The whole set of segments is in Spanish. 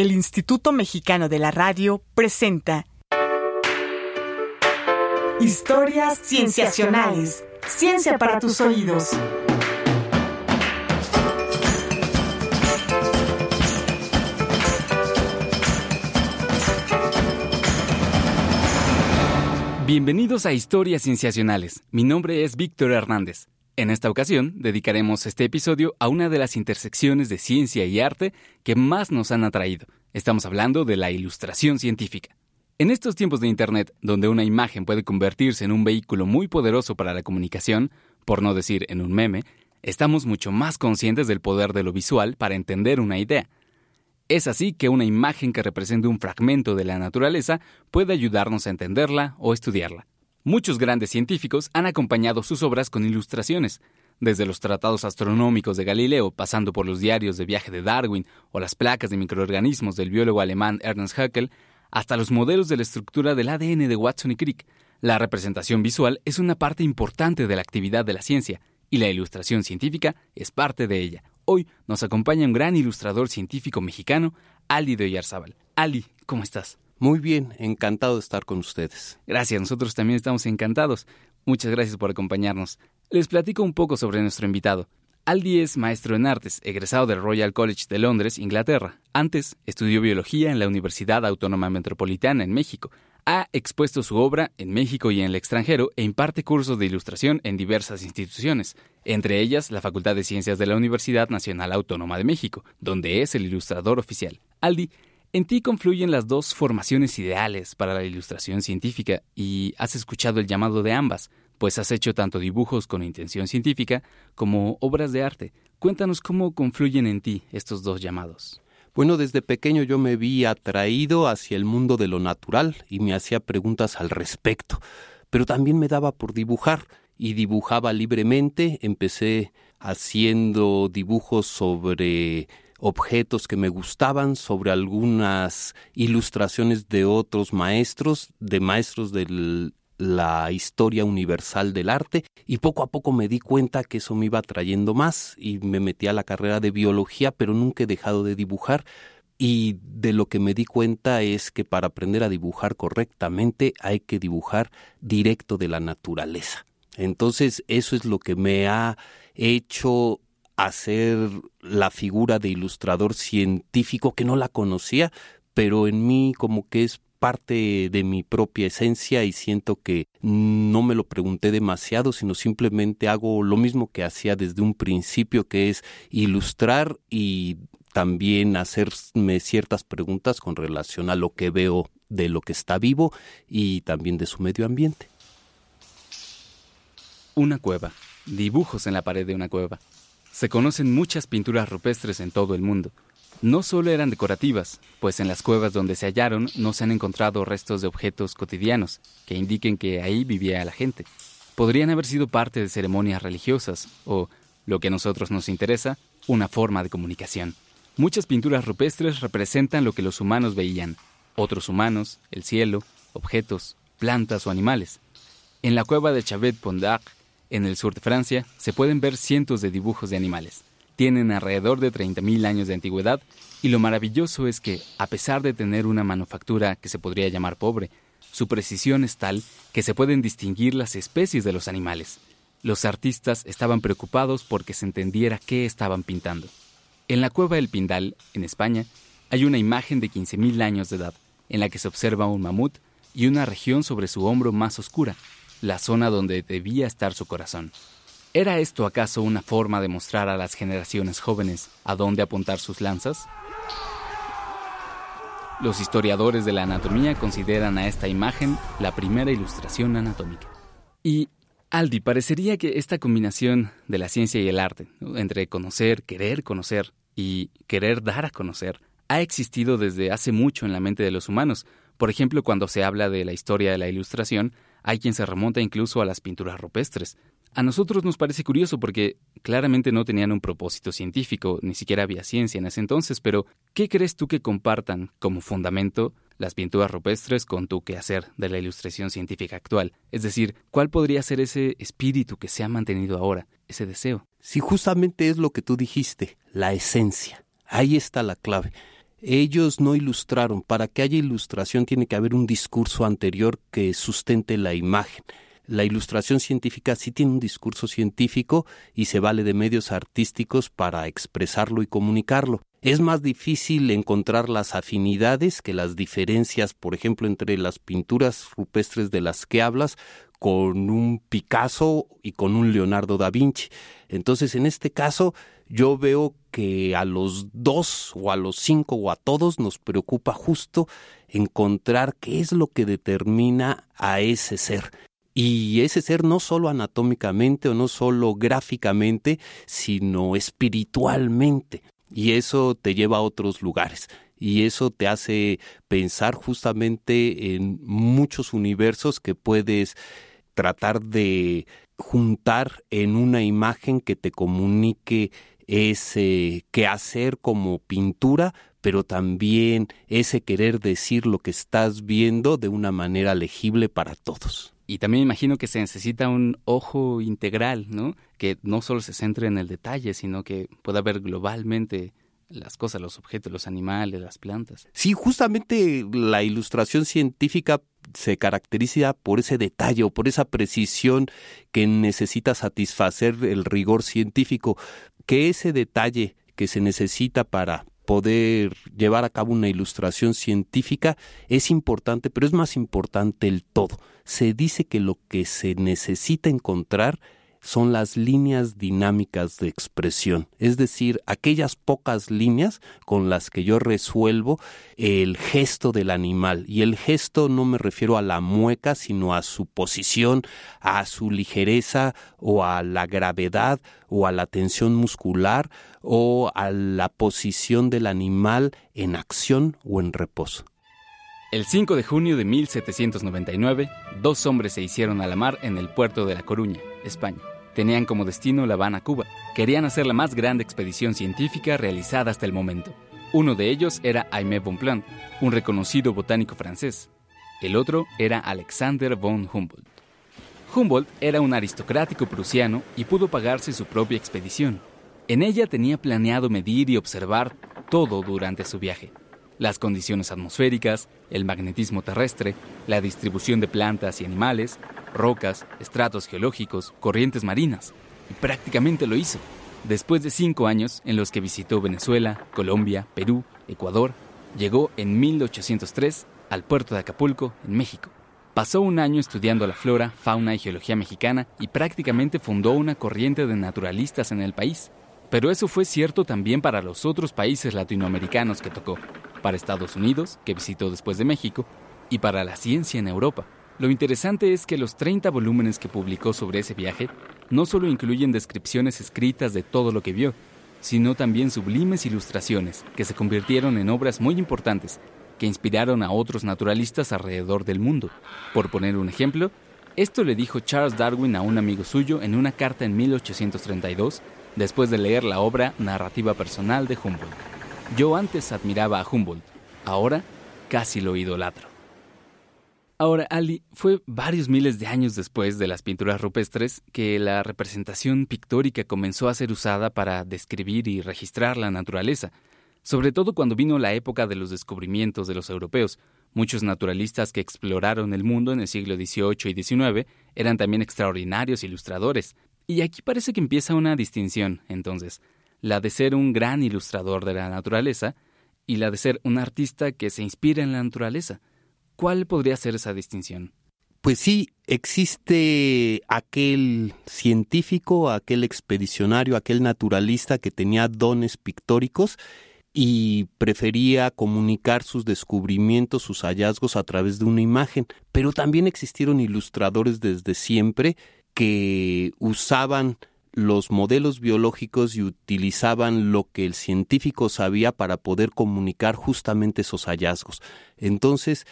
el Instituto Mexicano de la Radio presenta Historias Cienciacionales. Ciencia para tus oídos. Bienvenidos a Historias Cienciacionales. Mi nombre es Víctor Hernández. En esta ocasión dedicaremos este episodio a una de las intersecciones de ciencia y arte que más nos han atraído. Estamos hablando de la ilustración científica. En estos tiempos de Internet, donde una imagen puede convertirse en un vehículo muy poderoso para la comunicación, por no decir en un meme, estamos mucho más conscientes del poder de lo visual para entender una idea. Es así que una imagen que represente un fragmento de la naturaleza puede ayudarnos a entenderla o estudiarla. Muchos grandes científicos han acompañado sus obras con ilustraciones, desde los tratados astronómicos de Galileo, pasando por los diarios de viaje de Darwin o las placas de microorganismos del biólogo alemán Ernst Haeckel, hasta los modelos de la estructura del ADN de Watson y Crick. La representación visual es una parte importante de la actividad de la ciencia, y la ilustración científica es parte de ella. Hoy nos acompaña un gran ilustrador científico mexicano, Ali de Oyarzábal. Ali, ¿cómo estás? Muy bien, encantado de estar con ustedes. Gracias, nosotros también estamos encantados. Muchas gracias por acompañarnos. Les platico un poco sobre nuestro invitado. Aldi es maestro en artes, egresado del Royal College de Londres, Inglaterra. Antes estudió biología en la Universidad Autónoma Metropolitana en México. Ha expuesto su obra en México y en el extranjero e imparte cursos de ilustración en diversas instituciones, entre ellas la Facultad de Ciencias de la Universidad Nacional Autónoma de México, donde es el ilustrador oficial. Aldi, en ti confluyen las dos formaciones ideales para la ilustración científica y has escuchado el llamado de ambas, pues has hecho tanto dibujos con intención científica como obras de arte. Cuéntanos cómo confluyen en ti estos dos llamados. Bueno, desde pequeño yo me vi atraído hacia el mundo de lo natural y me hacía preguntas al respecto, pero también me daba por dibujar y dibujaba libremente. Empecé haciendo dibujos sobre objetos que me gustaban, sobre algunas ilustraciones de otros maestros, de maestros de la historia universal del arte y poco a poco me di cuenta que eso me iba trayendo más y me metí a la carrera de biología pero nunca he dejado de dibujar y de lo que me di cuenta es que para aprender a dibujar correctamente hay que dibujar directo de la naturaleza. Entonces eso es lo que me ha hecho hacer la figura de ilustrador científico que no la conocía, pero en mí como que es parte de mi propia esencia y siento que no me lo pregunté demasiado, sino simplemente hago lo mismo que hacía desde un principio, que es ilustrar y también hacerme ciertas preguntas con relación a lo que veo de lo que está vivo y también de su medio ambiente. Una cueva. Dibujos en la pared de una cueva. Se conocen muchas pinturas rupestres en todo el mundo. No solo eran decorativas, pues en las cuevas donde se hallaron no se han encontrado restos de objetos cotidianos que indiquen que ahí vivía la gente. Podrían haber sido parte de ceremonias religiosas o, lo que a nosotros nos interesa, una forma de comunicación. Muchas pinturas rupestres representan lo que los humanos veían, otros humanos, el cielo, objetos, plantas o animales. En la cueva de Chavet Pondac, en el sur de Francia, se pueden ver cientos de dibujos de animales tienen alrededor de 30.000 años de antigüedad y lo maravilloso es que, a pesar de tener una manufactura que se podría llamar pobre, su precisión es tal que se pueden distinguir las especies de los animales. Los artistas estaban preocupados porque se entendiera qué estaban pintando. En la cueva del Pindal, en España, hay una imagen de 15.000 años de edad, en la que se observa un mamut y una región sobre su hombro más oscura, la zona donde debía estar su corazón. ¿Era esto acaso una forma de mostrar a las generaciones jóvenes a dónde apuntar sus lanzas? Los historiadores de la anatomía consideran a esta imagen la primera ilustración anatómica. Y, Aldi, parecería que esta combinación de la ciencia y el arte, entre conocer, querer conocer y querer dar a conocer, ha existido desde hace mucho en la mente de los humanos. Por ejemplo, cuando se habla de la historia de la ilustración, hay quien se remonta incluso a las pinturas rupestres, a nosotros nos parece curioso porque claramente no tenían un propósito científico, ni siquiera había ciencia en ese entonces, pero ¿qué crees tú que compartan como fundamento las pinturas rupestres con tu quehacer de la ilustración científica actual? Es decir, ¿cuál podría ser ese espíritu que se ha mantenido ahora, ese deseo? Si justamente es lo que tú dijiste, la esencia. Ahí está la clave. Ellos no ilustraron. Para que haya ilustración tiene que haber un discurso anterior que sustente la imagen. La ilustración científica sí tiene un discurso científico y se vale de medios artísticos para expresarlo y comunicarlo. Es más difícil encontrar las afinidades que las diferencias, por ejemplo, entre las pinturas rupestres de las que hablas con un Picasso y con un Leonardo da Vinci. Entonces, en este caso, yo veo que a los dos o a los cinco o a todos nos preocupa justo encontrar qué es lo que determina a ese ser. Y ese ser no solo anatómicamente o no solo gráficamente, sino espiritualmente y eso te lleva a otros lugares y eso te hace pensar justamente en muchos universos que puedes tratar de juntar en una imagen que te comunique ese quehacer como pintura, pero también ese querer decir lo que estás viendo de una manera legible para todos. Y también imagino que se necesita un ojo integral, ¿no? Que no solo se centre en el detalle, sino que pueda ver globalmente las cosas, los objetos, los animales, las plantas. Sí, justamente la ilustración científica se caracteriza por ese detalle o por esa precisión que necesita satisfacer el rigor científico, que ese detalle que se necesita para poder llevar a cabo una ilustración científica es importante, pero es más importante el todo. Se dice que lo que se necesita encontrar son las líneas dinámicas de expresión, es decir, aquellas pocas líneas con las que yo resuelvo el gesto del animal. Y el gesto no me refiero a la mueca, sino a su posición, a su ligereza o a la gravedad o a la tensión muscular o a la posición del animal en acción o en reposo. El 5 de junio de 1799, dos hombres se hicieron a la mar en el puerto de La Coruña, España. Tenían como destino La Habana, Cuba. Querían hacer la más grande expedición científica realizada hasta el momento. Uno de ellos era Aimé Bonpland, un reconocido botánico francés. El otro era Alexander von Humboldt. Humboldt era un aristocrático prusiano y pudo pagarse su propia expedición. En ella tenía planeado medir y observar todo durante su viaje. Las condiciones atmosféricas, el magnetismo terrestre, la distribución de plantas y animales, rocas, estratos geológicos, corrientes marinas. Y prácticamente lo hizo. Después de cinco años en los que visitó Venezuela, Colombia, Perú, Ecuador, llegó en 1803 al puerto de Acapulco, en México. Pasó un año estudiando la flora, fauna y geología mexicana y prácticamente fundó una corriente de naturalistas en el país. Pero eso fue cierto también para los otros países latinoamericanos que tocó, para Estados Unidos, que visitó después de México, y para la ciencia en Europa. Lo interesante es que los 30 volúmenes que publicó sobre ese viaje no solo incluyen descripciones escritas de todo lo que vio, sino también sublimes ilustraciones que se convirtieron en obras muy importantes que inspiraron a otros naturalistas alrededor del mundo. Por poner un ejemplo, esto le dijo Charles Darwin a un amigo suyo en una carta en 1832, después de leer la obra Narrativa Personal de Humboldt. Yo antes admiraba a Humboldt, ahora casi lo idolatro. Ahora, Ali, fue varios miles de años después de las pinturas rupestres que la representación pictórica comenzó a ser usada para describir y registrar la naturaleza, sobre todo cuando vino la época de los descubrimientos de los europeos. Muchos naturalistas que exploraron el mundo en el siglo XVIII y XIX eran también extraordinarios ilustradores. Y aquí parece que empieza una distinción, entonces, la de ser un gran ilustrador de la naturaleza y la de ser un artista que se inspira en la naturaleza. ¿Cuál podría ser esa distinción? Pues sí, existe aquel científico, aquel expedicionario, aquel naturalista que tenía dones pictóricos y prefería comunicar sus descubrimientos, sus hallazgos a través de una imagen. Pero también existieron ilustradores desde siempre que usaban los modelos biológicos y utilizaban lo que el científico sabía para poder comunicar justamente esos hallazgos. Entonces,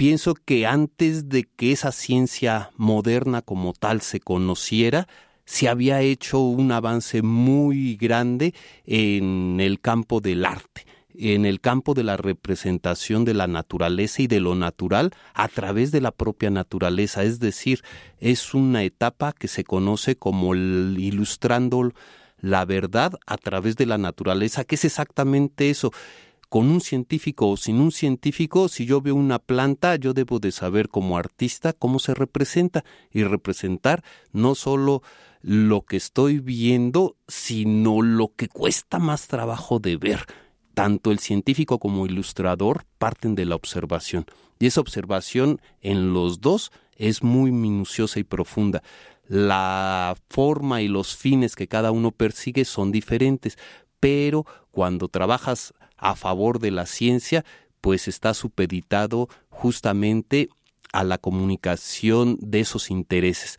pienso que antes de que esa ciencia moderna como tal se conociera, se había hecho un avance muy grande en el campo del arte en el campo de la representación de la naturaleza y de lo natural a través de la propia naturaleza. Es decir, es una etapa que se conoce como el ilustrando la verdad a través de la naturaleza, que es exactamente eso con un científico o sin un científico, si yo veo una planta, yo debo de saber como artista cómo se representa y representar no solo lo que estoy viendo, sino lo que cuesta más trabajo de ver. Tanto el científico como el ilustrador parten de la observación. Y esa observación en los dos es muy minuciosa y profunda. La forma y los fines que cada uno persigue son diferentes, pero cuando trabajas a favor de la ciencia, pues está supeditado justamente a la comunicación de esos intereses.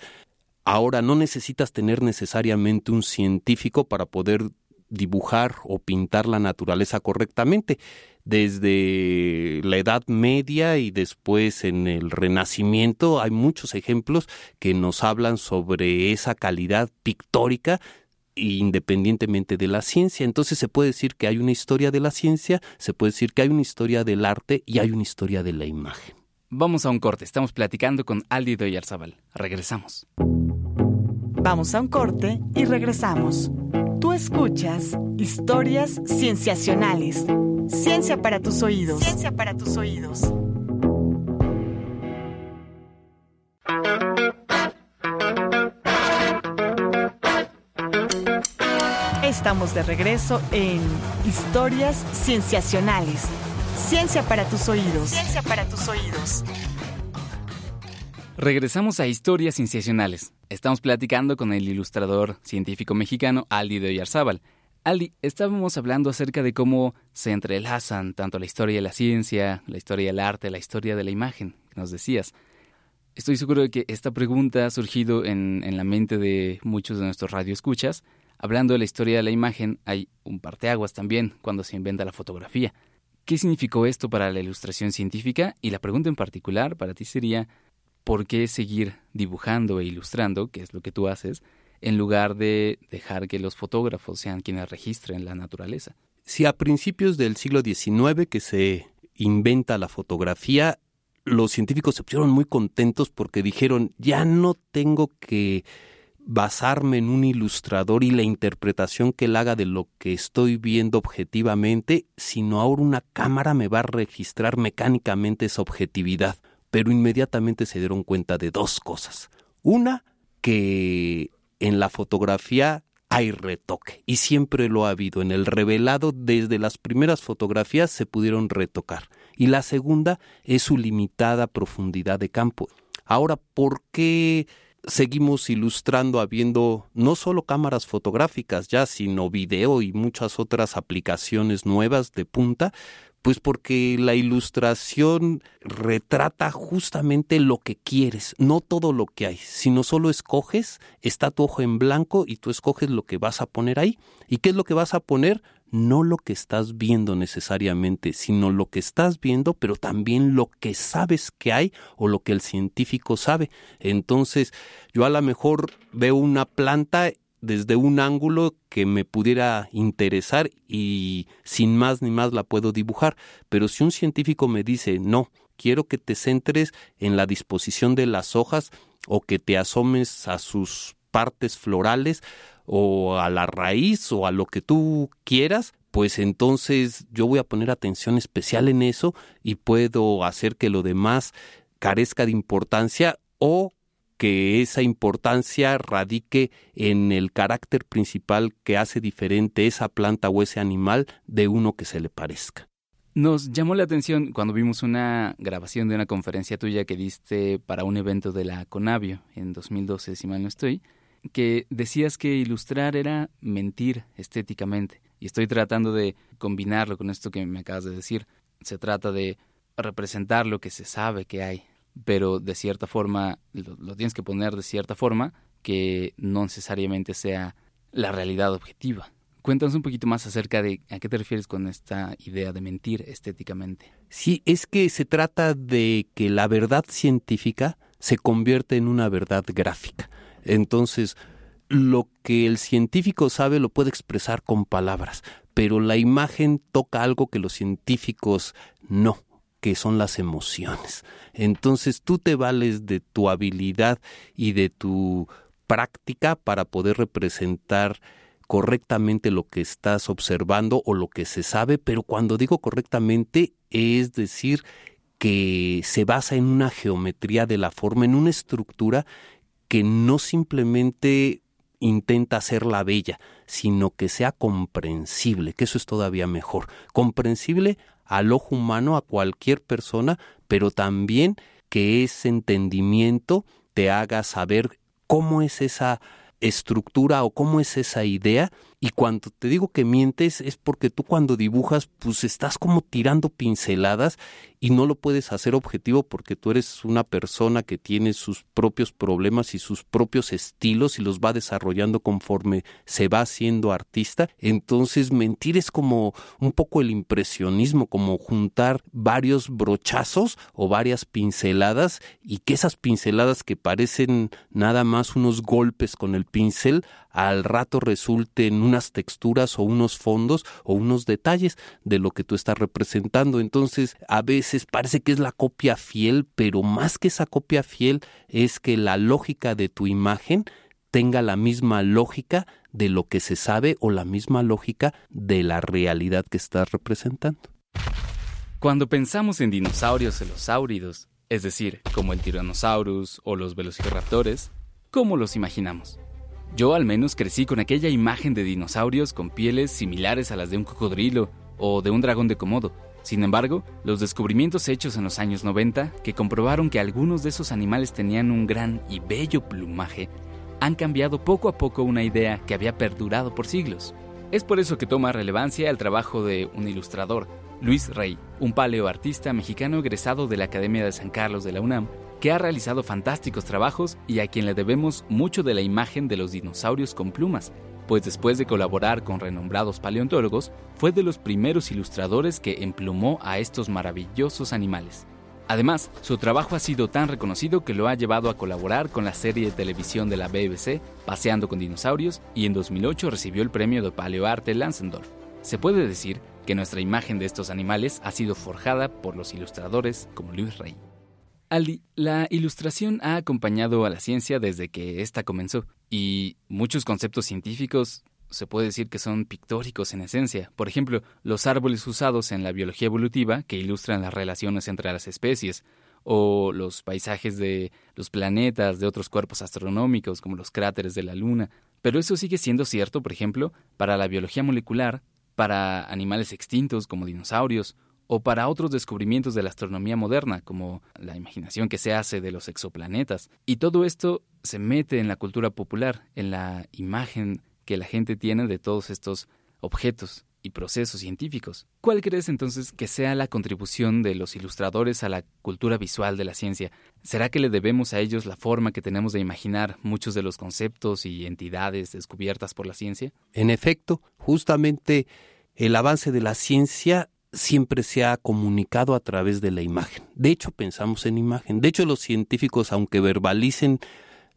Ahora no necesitas tener necesariamente un científico para poder dibujar o pintar la naturaleza correctamente. Desde la Edad Media y después en el Renacimiento hay muchos ejemplos que nos hablan sobre esa calidad pictórica independientemente de la ciencia. Entonces se puede decir que hay una historia de la ciencia, se puede decir que hay una historia del arte y hay una historia de la imagen. Vamos a un corte, estamos platicando con Aldi Doyarzabal. Regresamos. Vamos a un corte y regresamos. Tú escuchas historias cienciacionales. Ciencia para tus oídos. Ciencia para tus oídos. Estamos de regreso en Historias Cienciacionales. Ciencia para tus oídos. Ciencia para tus oídos. Regresamos a Historias Cienciacionales. Estamos platicando con el ilustrador científico mexicano Aldi de Oyarzábal. Aldi, estábamos hablando acerca de cómo se entrelazan tanto la historia de la ciencia, la historia del arte, la historia de la imagen, que nos decías. Estoy seguro de que esta pregunta ha surgido en, en la mente de muchos de nuestros radioescuchas. Hablando de la historia de la imagen, hay un parteaguas también cuando se inventa la fotografía. ¿Qué significó esto para la ilustración científica? Y la pregunta en particular para ti sería, ¿por qué seguir dibujando e ilustrando, que es lo que tú haces, en lugar de dejar que los fotógrafos sean quienes registren la naturaleza? Si a principios del siglo XIX que se inventa la fotografía, los científicos se pusieron muy contentos porque dijeron, ya no tengo que basarme en un ilustrador y la interpretación que él haga de lo que estoy viendo objetivamente, sino ahora una cámara me va a registrar mecánicamente esa objetividad pero inmediatamente se dieron cuenta de dos cosas. Una, que en la fotografía hay retoque y siempre lo ha habido. En el revelado, desde las primeras fotografías se pudieron retocar. Y la segunda es su limitada profundidad de campo. Ahora, ¿por qué seguimos ilustrando habiendo no solo cámaras fotográficas ya, sino video y muchas otras aplicaciones nuevas de punta? Pues porque la ilustración retrata justamente lo que quieres, no todo lo que hay, sino solo escoges, está tu ojo en blanco y tú escoges lo que vas a poner ahí. ¿Y qué es lo que vas a poner? No lo que estás viendo necesariamente, sino lo que estás viendo, pero también lo que sabes que hay o lo que el científico sabe. Entonces, yo a lo mejor veo una planta desde un ángulo que me pudiera interesar y sin más ni más la puedo dibujar. Pero si un científico me dice, no, quiero que te centres en la disposición de las hojas o que te asomes a sus partes florales o a la raíz o a lo que tú quieras, pues entonces yo voy a poner atención especial en eso y puedo hacer que lo demás carezca de importancia o que esa importancia radique en el carácter principal que hace diferente esa planta o ese animal de uno que se le parezca. Nos llamó la atención cuando vimos una grabación de una conferencia tuya que diste para un evento de la Conavio en 2012, si mal no estoy, que decías que ilustrar era mentir estéticamente. Y estoy tratando de combinarlo con esto que me acabas de decir. Se trata de representar lo que se sabe que hay, pero de cierta forma lo, tienes que poner de cierta forma que no necesariamente sea la realidad objetiva. Cuéntanos un poquito más acerca de a qué te refieres con esta idea de mentir estéticamente. Sí, es que se trata de que la verdad científica se convierte en una verdad gráfica. Entonces, lo que el científico sabe lo puede expresar con palabras, pero la imagen toca algo que los científicos no que son las emociones. Entonces tú te vales de tu habilidad y de tu práctica para poder representar correctamente lo que estás observando o lo que se sabe, pero cuando digo correctamente es decir que se basa en una geometría de la forma, en una estructura que no simplemente intenta hacerla bella, sino que sea comprensible, que eso es todavía mejor, comprensible al ojo humano, a cualquier persona, pero también que ese entendimiento te haga saber cómo es esa estructura o cómo es esa idea y cuando te digo que mientes es porque tú cuando dibujas pues estás como tirando pinceladas y no lo puedes hacer objetivo porque tú eres una persona que tiene sus propios problemas y sus propios estilos y los va desarrollando conforme se va haciendo artista. Entonces mentir es como un poco el impresionismo, como juntar varios brochazos o varias pinceladas y que esas pinceladas que parecen nada más unos golpes con el pincel al rato resulten unas texturas o unos fondos o unos detalles de lo que tú estás representando. Entonces, a veces parece que es la copia fiel, pero más que esa copia fiel es que la lógica de tu imagen tenga la misma lógica de lo que se sabe o la misma lógica de la realidad que estás representando. Cuando pensamos en dinosaurios celosáuridos, es decir, como el Tyrannosaurus o los velociraptores, ¿cómo los imaginamos? Yo al menos crecí con aquella imagen de dinosaurios con pieles similares a las de un cocodrilo o de un dragón de Komodo. Sin embargo, los descubrimientos hechos en los años 90, que comprobaron que algunos de esos animales tenían un gran y bello plumaje, han cambiado poco a poco una idea que había perdurado por siglos. Es por eso que toma relevancia el trabajo de un ilustrador, Luis Rey, un paleoartista mexicano egresado de la Academia de San Carlos de la UNAM, que ha realizado fantásticos trabajos y a quien le debemos mucho de la imagen de los dinosaurios con plumas, pues después de colaborar con renombrados paleontólogos, fue de los primeros ilustradores que emplumó a estos maravillosos animales. Además, su trabajo ha sido tan reconocido que lo ha llevado a colaborar con la serie de televisión de la BBC, Paseando con Dinosaurios, y en 2008 recibió el premio de Paleoarte Lansendorf. Se puede decir que nuestra imagen de estos animales ha sido forjada por los ilustradores como Luis Rey. La ilustración ha acompañado a la ciencia desde que ésta comenzó, y muchos conceptos científicos se puede decir que son pictóricos en esencia. Por ejemplo, los árboles usados en la biología evolutiva que ilustran las relaciones entre las especies, o los paisajes de los planetas, de otros cuerpos astronómicos, como los cráteres de la Luna. Pero eso sigue siendo cierto, por ejemplo, para la biología molecular, para animales extintos como dinosaurios, o para otros descubrimientos de la astronomía moderna, como la imaginación que se hace de los exoplanetas. Y todo esto se mete en la cultura popular, en la imagen que la gente tiene de todos estos objetos y procesos científicos. ¿Cuál crees entonces que sea la contribución de los ilustradores a la cultura visual de la ciencia? ¿Será que le debemos a ellos la forma que tenemos de imaginar muchos de los conceptos y entidades descubiertas por la ciencia? En efecto, justamente el avance de la ciencia siempre se ha comunicado a través de la imagen. De hecho, pensamos en imagen. De hecho, los científicos, aunque verbalicen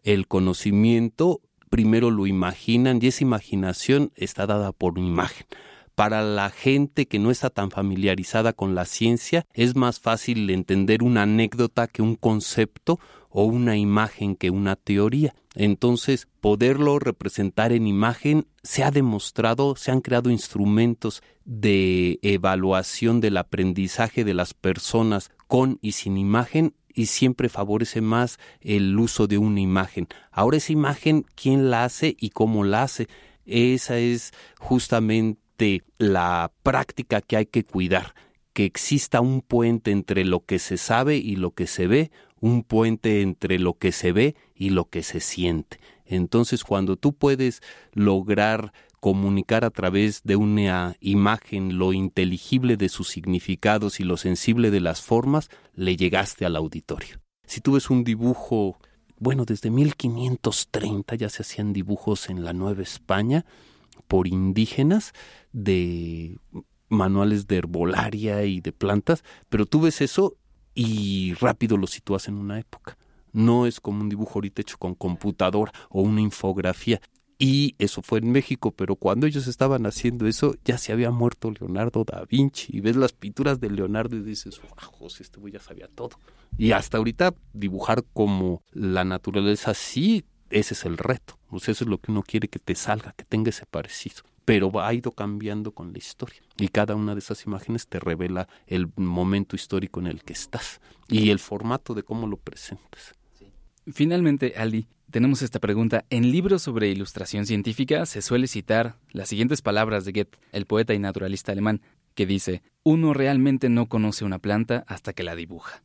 el conocimiento, primero lo imaginan y esa imaginación está dada por imagen. Para la gente que no está tan familiarizada con la ciencia, es más fácil entender una anécdota que un concepto o una imagen que una teoría. Entonces, poderlo representar en imagen se ha demostrado, se han creado instrumentos de evaluación del aprendizaje de las personas con y sin imagen y siempre favorece más el uso de una imagen. Ahora esa imagen, ¿quién la hace y cómo la hace? Esa es justamente la práctica que hay que cuidar, que exista un puente entre lo que se sabe y lo que se ve, un puente entre lo que se ve y lo que se siente. Entonces, cuando tú puedes lograr comunicar a través de una imagen lo inteligible de sus significados y lo sensible de las formas, le llegaste al auditorio. Si tú ves un dibujo, bueno, desde 1530 ya se hacían dibujos en la Nueva España por indígenas de manuales de herbolaria y de plantas, pero tú ves eso y rápido lo sitúas en una época. No es como un dibujo ahorita hecho con computadora o una infografía. Y eso fue en México, pero cuando ellos estaban haciendo eso, ya se había muerto Leonardo da Vinci. Y ves las pinturas de Leonardo y dices, wow, José, este güey ya sabía todo. Y hasta ahorita dibujar como la naturaleza sí ese es el reto. Eso es lo que uno quiere que te salga, que tenga ese parecido. Pero ha ido cambiando con la historia. Y cada una de esas imágenes te revela el momento histórico en el que estás y el formato de cómo lo presentas. Finalmente, Ali, tenemos esta pregunta. En libros sobre ilustración científica se suele citar las siguientes palabras de Goethe, el poeta y naturalista alemán, que dice, uno realmente no conoce una planta hasta que la dibuja.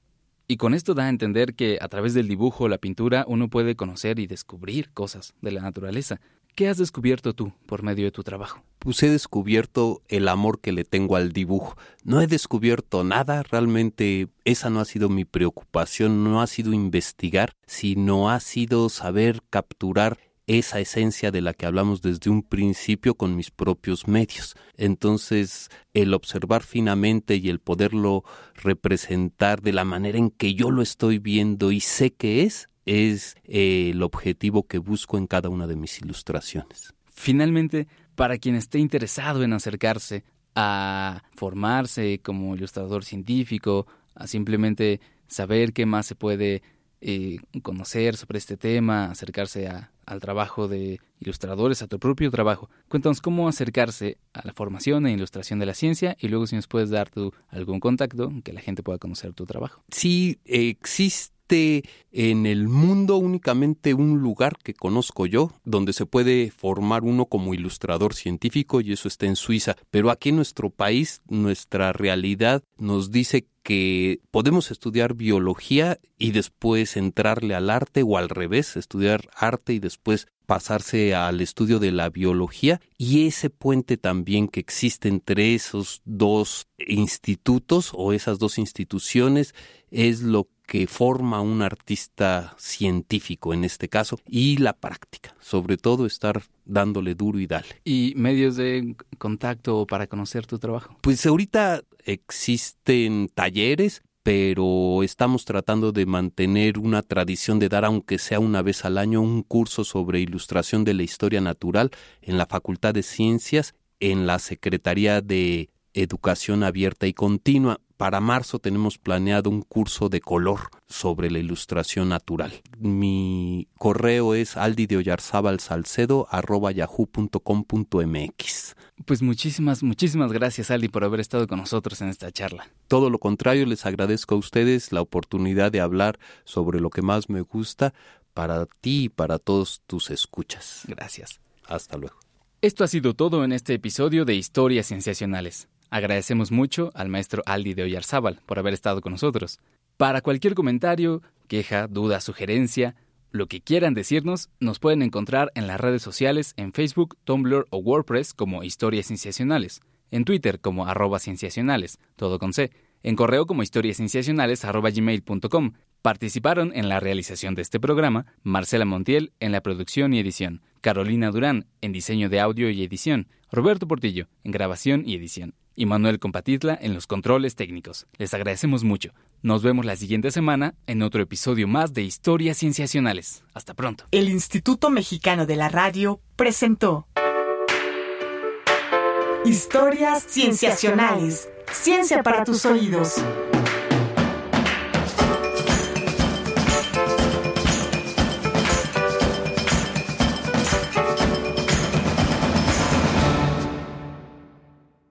Y con esto da a entender que a través del dibujo o la pintura uno puede conocer y descubrir cosas de la naturaleza. ¿Qué has descubierto tú por medio de tu trabajo? Pues he descubierto el amor que le tengo al dibujo. No he descubierto nada, realmente esa no ha sido mi preocupación, no ha sido investigar, sino ha sido saber capturar esa esencia de la que hablamos desde un principio con mis propios medios. Entonces, el observar finamente y el poderlo representar de la manera en que yo lo estoy viendo y sé que es, es eh, el objetivo que busco en cada una de mis ilustraciones. Finalmente, para quien esté interesado en acercarse a formarse como ilustrador científico, a simplemente saber qué más se puede eh, conocer sobre este tema, acercarse al trabajo de ilustradores, a tu propio trabajo. Cuéntanos cómo acercarse a la formación e ilustración de la ciencia y luego si nos puedes dar tu, algún contacto que la gente pueda conocer tu trabajo. Sí, existe en el mundo únicamente un lugar que conozco yo, donde se puede formar uno como ilustrador científico y eso está en Suiza. Pero aquí en nuestro país, nuestra realidad nos dice que podemos estudiar biología y después entrarle al arte o al revés, estudiar arte y después pasarse al estudio de la biología y ese puente también que existe entre esos dos institutos o esas dos instituciones es lo que forma un artista científico en este caso y la práctica, sobre todo estar dándole duro y dale. ¿Y medios de contacto para conocer tu trabajo? Pues ahorita existen talleres, pero estamos tratando de mantener una tradición de dar, aunque sea una vez al año, un curso sobre ilustración de la historia natural en la Facultad de Ciencias, en la Secretaría de Educación Abierta y Continua. Para marzo tenemos planeado un curso de color sobre la ilustración natural. Mi correo es aldideollarzabalsalcedo.yahoo.com.mx. Pues muchísimas, muchísimas gracias Aldi por haber estado con nosotros en esta charla. Todo lo contrario, les agradezco a ustedes la oportunidad de hablar sobre lo que más me gusta para ti y para todos tus escuchas. Gracias. Hasta luego. Esto ha sido todo en este episodio de Historias Sensacionales. Agradecemos mucho al maestro Aldi de Oyarzábal por haber estado con nosotros. Para cualquier comentario, queja, duda, sugerencia, lo que quieran decirnos, nos pueden encontrar en las redes sociales en Facebook, Tumblr o WordPress como Historias Cienciacionales, en Twitter como arroba cienciacionales, todo con C, en correo como historiascienciacionales arroba gmail.com. Participaron en la realización de este programa Marcela Montiel en la producción y edición, Carolina Durán en diseño de audio y edición, Roberto Portillo en grabación y edición y Manuel Compatitla en los controles técnicos. Les agradecemos mucho. Nos vemos la siguiente semana en otro episodio más de Historias Cienciacionales. Hasta pronto. El Instituto Mexicano de la Radio presentó Historias Cienciacionales. Ciencia para tus oídos.